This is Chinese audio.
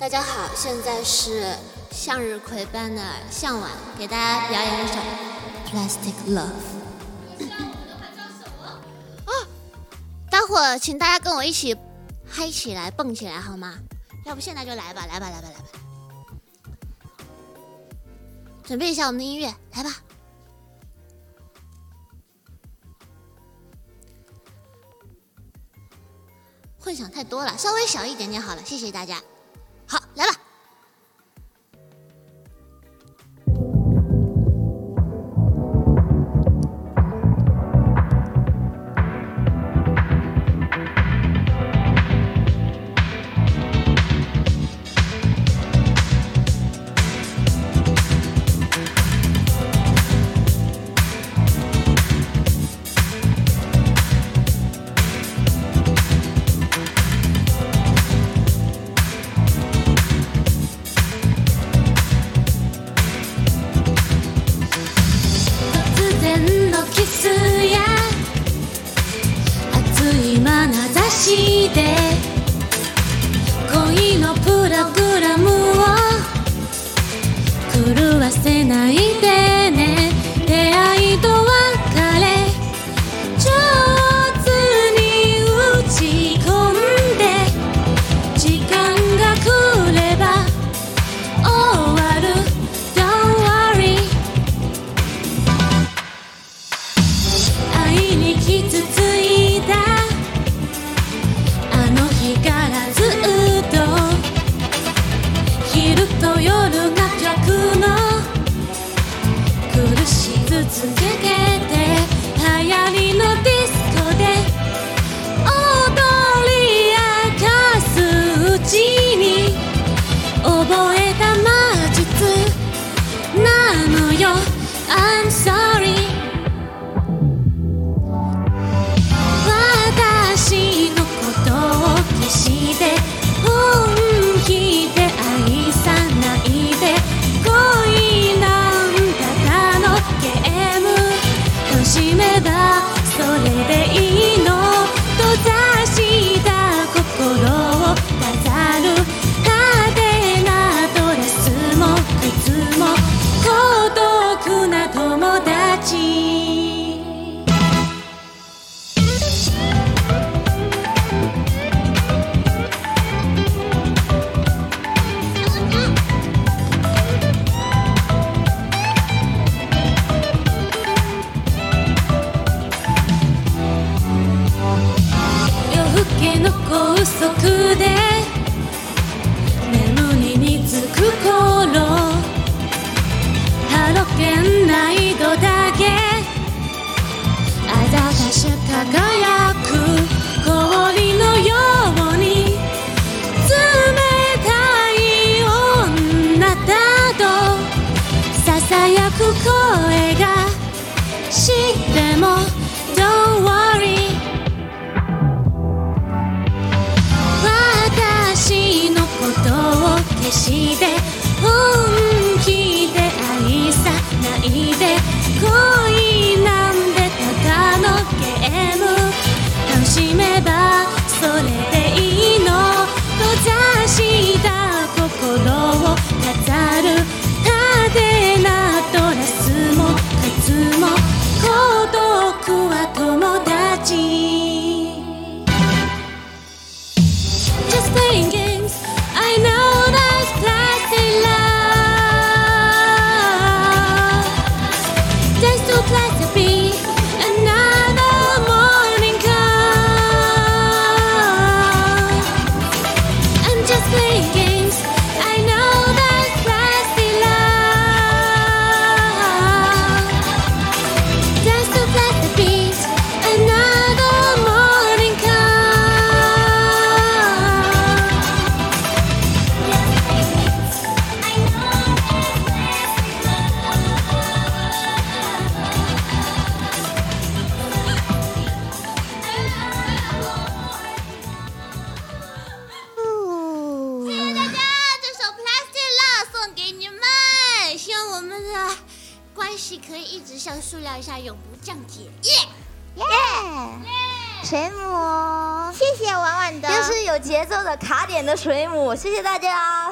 大家好，现在是向日葵般的向晚，给大家表演一首《Plastic Love》。待会儿请大家跟我一起嗨起来，蹦起来，好吗？要不现在就来吧，来吧，来吧，来吧！准备一下我们的音乐，来吧。混响太多了，稍微小一点点好了，谢谢大家。好，来了。し恋のプログラムを狂わせない I 輝く氷のように冷たい女だとささやく声がしても Don't w 私のことを決して本気で愛さないで可以一直像塑料一样永不降解，耶耶！水母，谢谢婉婉的，又是有节奏的卡点的水母，谢谢大家。